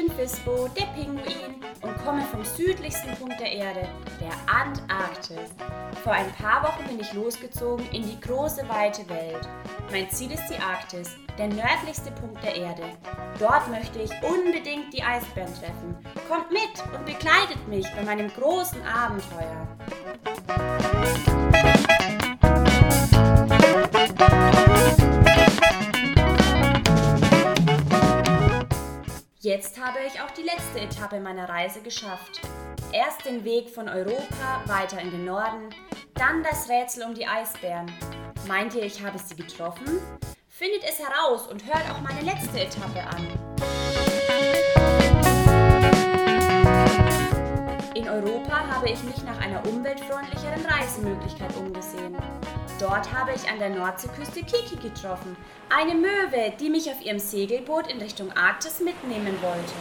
bin Fispo, der Pinguin, und komme vom südlichsten Punkt der Erde, der Antarktis. Vor ein paar Wochen bin ich losgezogen in die große, weite Welt. Mein Ziel ist die Arktis, der nördlichste Punkt der Erde. Dort möchte ich unbedingt die Eisbären treffen. Kommt mit und begleitet mich bei meinem großen Abenteuer. Jetzt habe ich auch die letzte Etappe meiner Reise geschafft. Erst den Weg von Europa weiter in den Norden, dann das Rätsel um die Eisbären. Meint ihr, ich habe sie getroffen? Findet es heraus und hört auch meine letzte Etappe an. In Europa habe ich mich nach einer umweltfreundlicheren Reisemöglichkeit umgesehen. Dort habe ich an der Nordseeküste Kiki getroffen, eine Möwe, die mich auf ihrem Segelboot in Richtung Arktis mitnehmen wollte.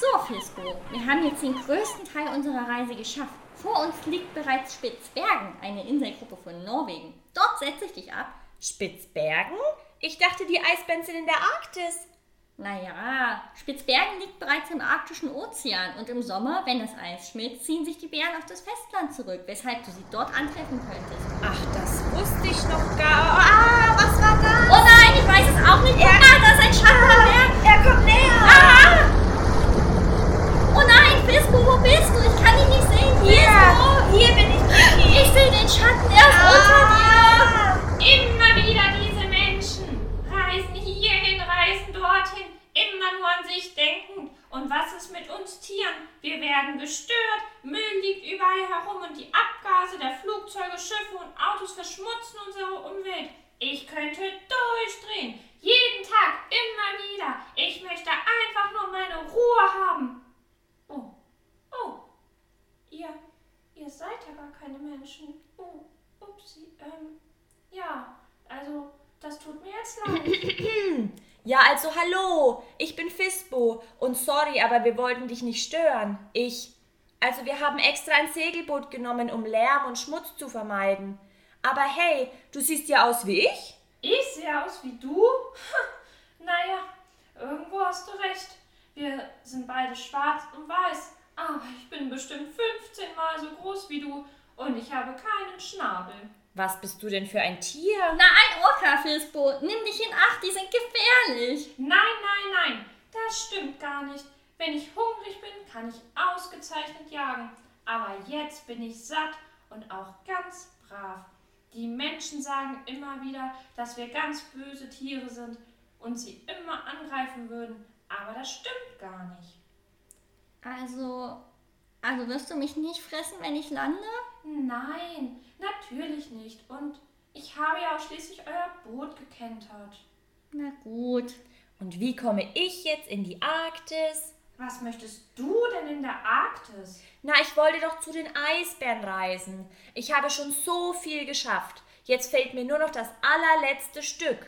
So, Fisco, wir haben jetzt den größten Teil unserer Reise geschafft. Vor uns liegt bereits Spitzbergen, eine Inselgruppe von Norwegen. Dort setze ich dich ab. Spitzbergen? Ich dachte, die Eisbären sind in der Arktis. Naja, Spitzbergen liegt bereits im arktischen Ozean und im Sommer, wenn das Eis schmilzt, ziehen sich die Bären auf das Festland zurück, weshalb du sie dort antreffen könntest. Ach, das wusste ich noch gar. Ah, was war das? Oh nein, ich weiß es auch nicht. Guck mal, da ist ein Schatten Berg. Er kommt näher. Ah! Oh nein, Fisco, wo bist du? Ich kann dich nicht sehen. Hier, Fisco. hier bin ich, Kiki. Ich sehe den Schatten erst unter dir. Immer wieder diese Menschen. Reisen hierhin, reisen dorthin. Immer nur an sich denken. Und was ist mit uns Tieren? Wir werden gestört. Müll liegt überall herum und die Abgase der Flugzeuge, Schiffe und Autos verschmutzen unsere Umwelt. Ich könnte durchdrehen. Jeden Tag, immer wieder. Ich möchte einfach nur meine Ruhe haben. Oh, oh. Ihr, ihr seid ja gar keine Menschen. Oh, upsie. Ähm, ja, also, das tut mir jetzt leid. Ja, also hallo, ich bin Fisbo und sorry, aber wir wollten dich nicht stören. Ich. Also wir haben extra ein Segelboot genommen, um Lärm und Schmutz zu vermeiden. Aber hey, du siehst ja aus wie ich. Ich sehe aus wie du? Ha, naja, irgendwo hast du recht. Wir sind beide schwarz und weiß. Aber ich bin bestimmt 15 Mal so groß wie du und ich habe keinen Schnabel. Was bist du denn für ein Tier? Na, ein Orca, Fisco. Nimm dich in Acht, die sind gefährlich. Nein, nein, nein, das stimmt gar nicht. Wenn ich hungrig bin, kann ich ausgezeichnet jagen. Aber jetzt bin ich satt und auch ganz brav. Die Menschen sagen immer wieder, dass wir ganz böse Tiere sind und sie immer angreifen würden. Aber das stimmt gar nicht. Also, also wirst du mich nicht fressen, wenn ich lande? Nein, natürlich nicht. Und ich habe ja auch schließlich euer Boot gekentert. Na gut. Und wie komme ich jetzt in die Arktis? Was möchtest du denn in der Arktis? Na, ich wollte doch zu den Eisbären reisen. Ich habe schon so viel geschafft. Jetzt fehlt mir nur noch das allerletzte Stück.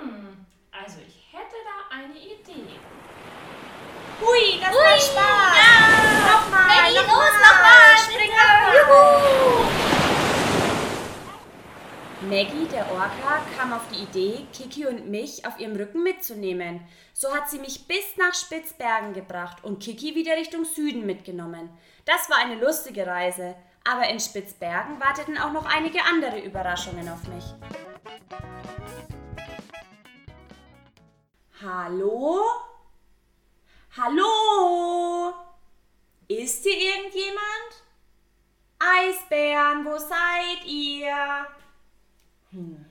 Hm, also ich hätte da eine Idee. Hui, das Hui, macht Spaß. ja. Nochmal, Maggie, los, nochmal. Orca, kam auf die Idee, Kiki und mich auf ihrem Rücken mitzunehmen. So hat sie mich bis nach Spitzbergen gebracht und Kiki wieder Richtung Süden mitgenommen. Das war eine lustige Reise, aber in Spitzbergen warteten auch noch einige andere Überraschungen auf mich. Hallo? Hallo? Ist hier irgendjemand? Eisbären, wo seid ihr? Hm.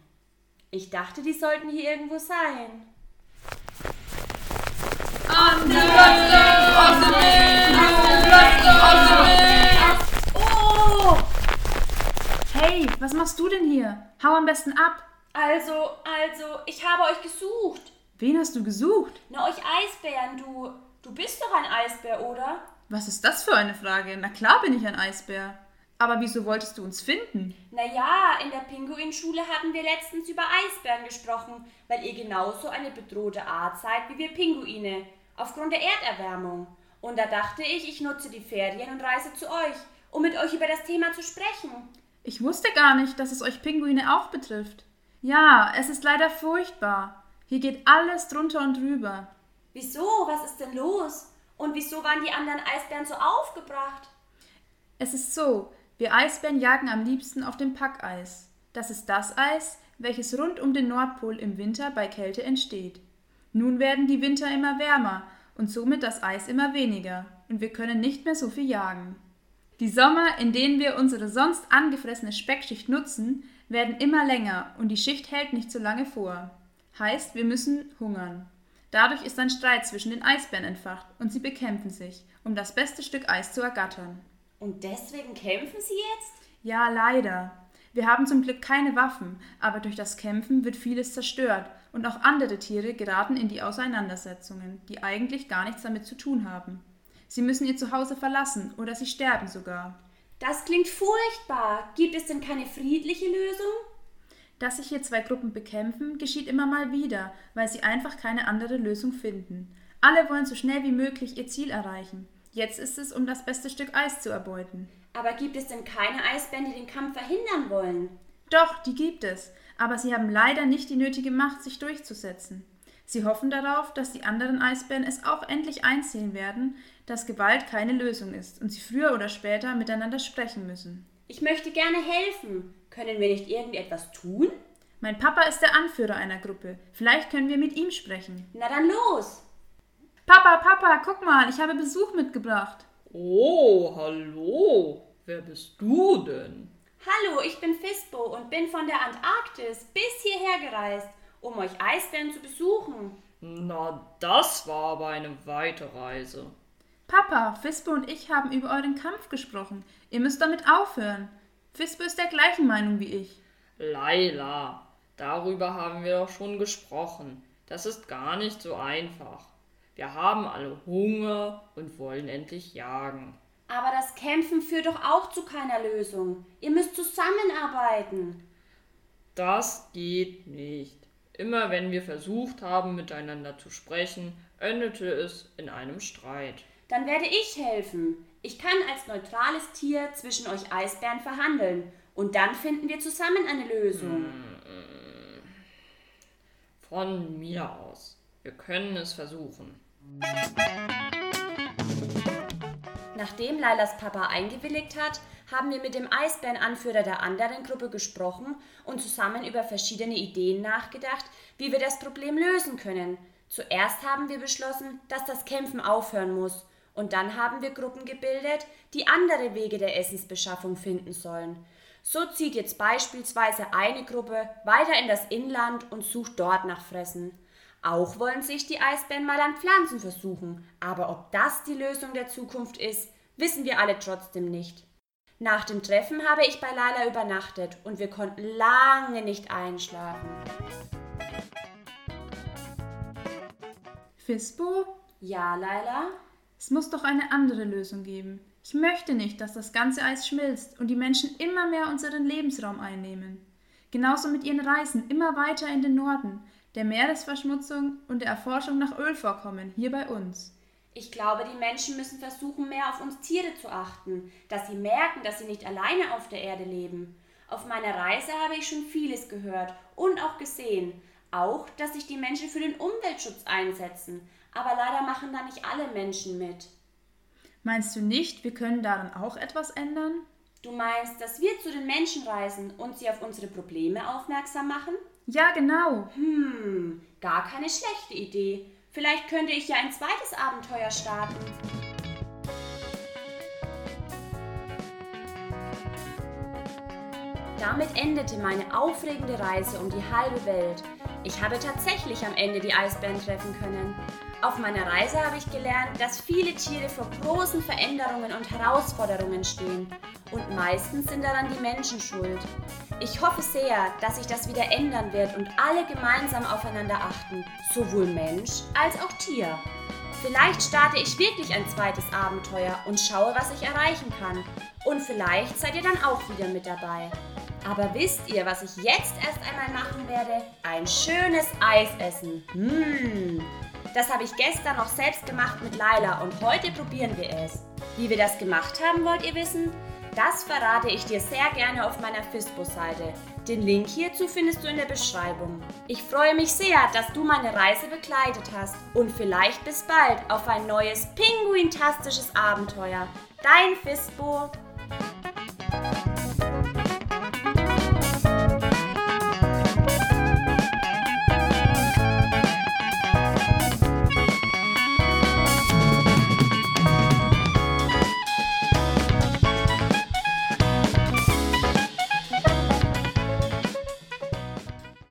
Ich dachte, die sollten hier irgendwo sein. Oh! Hey, was machst du denn hier? Hau am besten ab. Also, also, ich habe euch gesucht. Wen hast du gesucht? Na, euch Eisbären, du. Du bist doch ein Eisbär, oder? Was ist das für eine Frage? Na klar bin ich ein Eisbär. Aber wieso wolltest du uns finden? Naja, in der Pinguinschule hatten wir letztens über Eisbären gesprochen, weil ihr genauso eine bedrohte Art seid wie wir Pinguine, aufgrund der Erderwärmung. Und da dachte ich, ich nutze die Ferien und reise zu euch, um mit euch über das Thema zu sprechen. Ich wusste gar nicht, dass es euch Pinguine auch betrifft. Ja, es ist leider furchtbar. Hier geht alles drunter und drüber. Wieso? Was ist denn los? Und wieso waren die anderen Eisbären so aufgebracht? Es ist so, wir Eisbären jagen am liebsten auf dem Packeis. Das ist das Eis, welches rund um den Nordpol im Winter bei Kälte entsteht. Nun werden die Winter immer wärmer und somit das Eis immer weniger und wir können nicht mehr so viel jagen. Die Sommer, in denen wir unsere sonst angefressene Speckschicht nutzen, werden immer länger und die Schicht hält nicht so lange vor. Heißt, wir müssen hungern. Dadurch ist ein Streit zwischen den Eisbären entfacht und sie bekämpfen sich, um das beste Stück Eis zu ergattern. Und deswegen kämpfen sie jetzt? Ja, leider. Wir haben zum Glück keine Waffen, aber durch das Kämpfen wird vieles zerstört und auch andere Tiere geraten in die Auseinandersetzungen, die eigentlich gar nichts damit zu tun haben. Sie müssen ihr Zuhause verlassen oder sie sterben sogar. Das klingt furchtbar. Gibt es denn keine friedliche Lösung? Dass sich hier zwei Gruppen bekämpfen, geschieht immer mal wieder, weil sie einfach keine andere Lösung finden. Alle wollen so schnell wie möglich ihr Ziel erreichen. Jetzt ist es, um das beste Stück Eis zu erbeuten. Aber gibt es denn keine Eisbären, die den Kampf verhindern wollen? Doch, die gibt es, aber sie haben leider nicht die nötige Macht, sich durchzusetzen. Sie hoffen darauf, dass die anderen Eisbären es auch endlich einsehen werden, dass Gewalt keine Lösung ist und sie früher oder später miteinander sprechen müssen. Ich möchte gerne helfen. Können wir nicht irgendwie etwas tun? Mein Papa ist der Anführer einer Gruppe. Vielleicht können wir mit ihm sprechen. Na dann los! Papa, Papa, guck mal, ich habe Besuch mitgebracht. Oh, hallo. Wer bist du denn? Hallo, ich bin Fisbo und bin von der Antarktis bis hierher gereist, um euch Eisbären zu besuchen. Na, das war aber eine weite Reise. Papa, Fisbo und ich haben über euren Kampf gesprochen. Ihr müsst damit aufhören. Fisbo ist der gleichen Meinung wie ich. Laila, darüber haben wir doch schon gesprochen. Das ist gar nicht so einfach. Wir haben alle Hunger und wollen endlich jagen. Aber das Kämpfen führt doch auch zu keiner Lösung. Ihr müsst zusammenarbeiten. Das geht nicht. Immer wenn wir versucht haben, miteinander zu sprechen, endete es in einem Streit. Dann werde ich helfen. Ich kann als neutrales Tier zwischen euch Eisbären verhandeln. Und dann finden wir zusammen eine Lösung. Von mir aus. Wir können es versuchen. Nachdem Lailas Papa eingewilligt hat, haben wir mit dem Eisbärenanführer der anderen Gruppe gesprochen und zusammen über verschiedene Ideen nachgedacht, wie wir das Problem lösen können. Zuerst haben wir beschlossen, dass das Kämpfen aufhören muss, und dann haben wir Gruppen gebildet, die andere Wege der Essensbeschaffung finden sollen. So zieht jetzt beispielsweise eine Gruppe weiter in das Inland und sucht dort nach Fressen. Auch wollen sich die Eisbären mal an Pflanzen versuchen, aber ob das die Lösung der Zukunft ist, wissen wir alle trotzdem nicht. Nach dem Treffen habe ich bei Laila übernachtet und wir konnten lange nicht einschlafen. Fisbo, Ja, Laila? es muss doch eine andere Lösung geben. Ich möchte nicht, dass das ganze Eis schmilzt und die Menschen immer mehr unseren Lebensraum einnehmen. Genauso mit ihren Reisen immer weiter in den Norden, der Meeresverschmutzung und der Erforschung nach Ölvorkommen hier bei uns. Ich glaube, die Menschen müssen versuchen, mehr auf uns Tiere zu achten, dass sie merken, dass sie nicht alleine auf der Erde leben. Auf meiner Reise habe ich schon vieles gehört und auch gesehen. Auch, dass sich die Menschen für den Umweltschutz einsetzen. Aber leider machen da nicht alle Menschen mit. Meinst du nicht, wir können daran auch etwas ändern? Du meinst, dass wir zu den Menschen reisen und sie auf unsere Probleme aufmerksam machen? Ja, genau. Hm, gar keine schlechte Idee. Vielleicht könnte ich ja ein zweites Abenteuer starten. Damit endete meine aufregende Reise um die halbe Welt. Ich habe tatsächlich am Ende die Eisbären treffen können. Auf meiner Reise habe ich gelernt, dass viele Tiere vor großen Veränderungen und Herausforderungen stehen. Und meistens sind daran die Menschen schuld. Ich hoffe sehr, dass sich das wieder ändern wird und alle gemeinsam aufeinander achten, sowohl Mensch als auch Tier. Vielleicht starte ich wirklich ein zweites Abenteuer und schaue, was ich erreichen kann. Und vielleicht seid ihr dann auch wieder mit dabei. Aber wisst ihr, was ich jetzt erst einmal machen werde? Ein schönes Eis essen. Mmh. Das habe ich gestern noch selbst gemacht mit Laila und heute probieren wir es. Wie wir das gemacht haben, wollt ihr wissen? Das verrate ich dir sehr gerne auf meiner FISBO-Seite. Den Link hierzu findest du in der Beschreibung. Ich freue mich sehr, dass du meine Reise begleitet hast und vielleicht bis bald auf ein neues pinguintastisches Abenteuer. Dein FISBO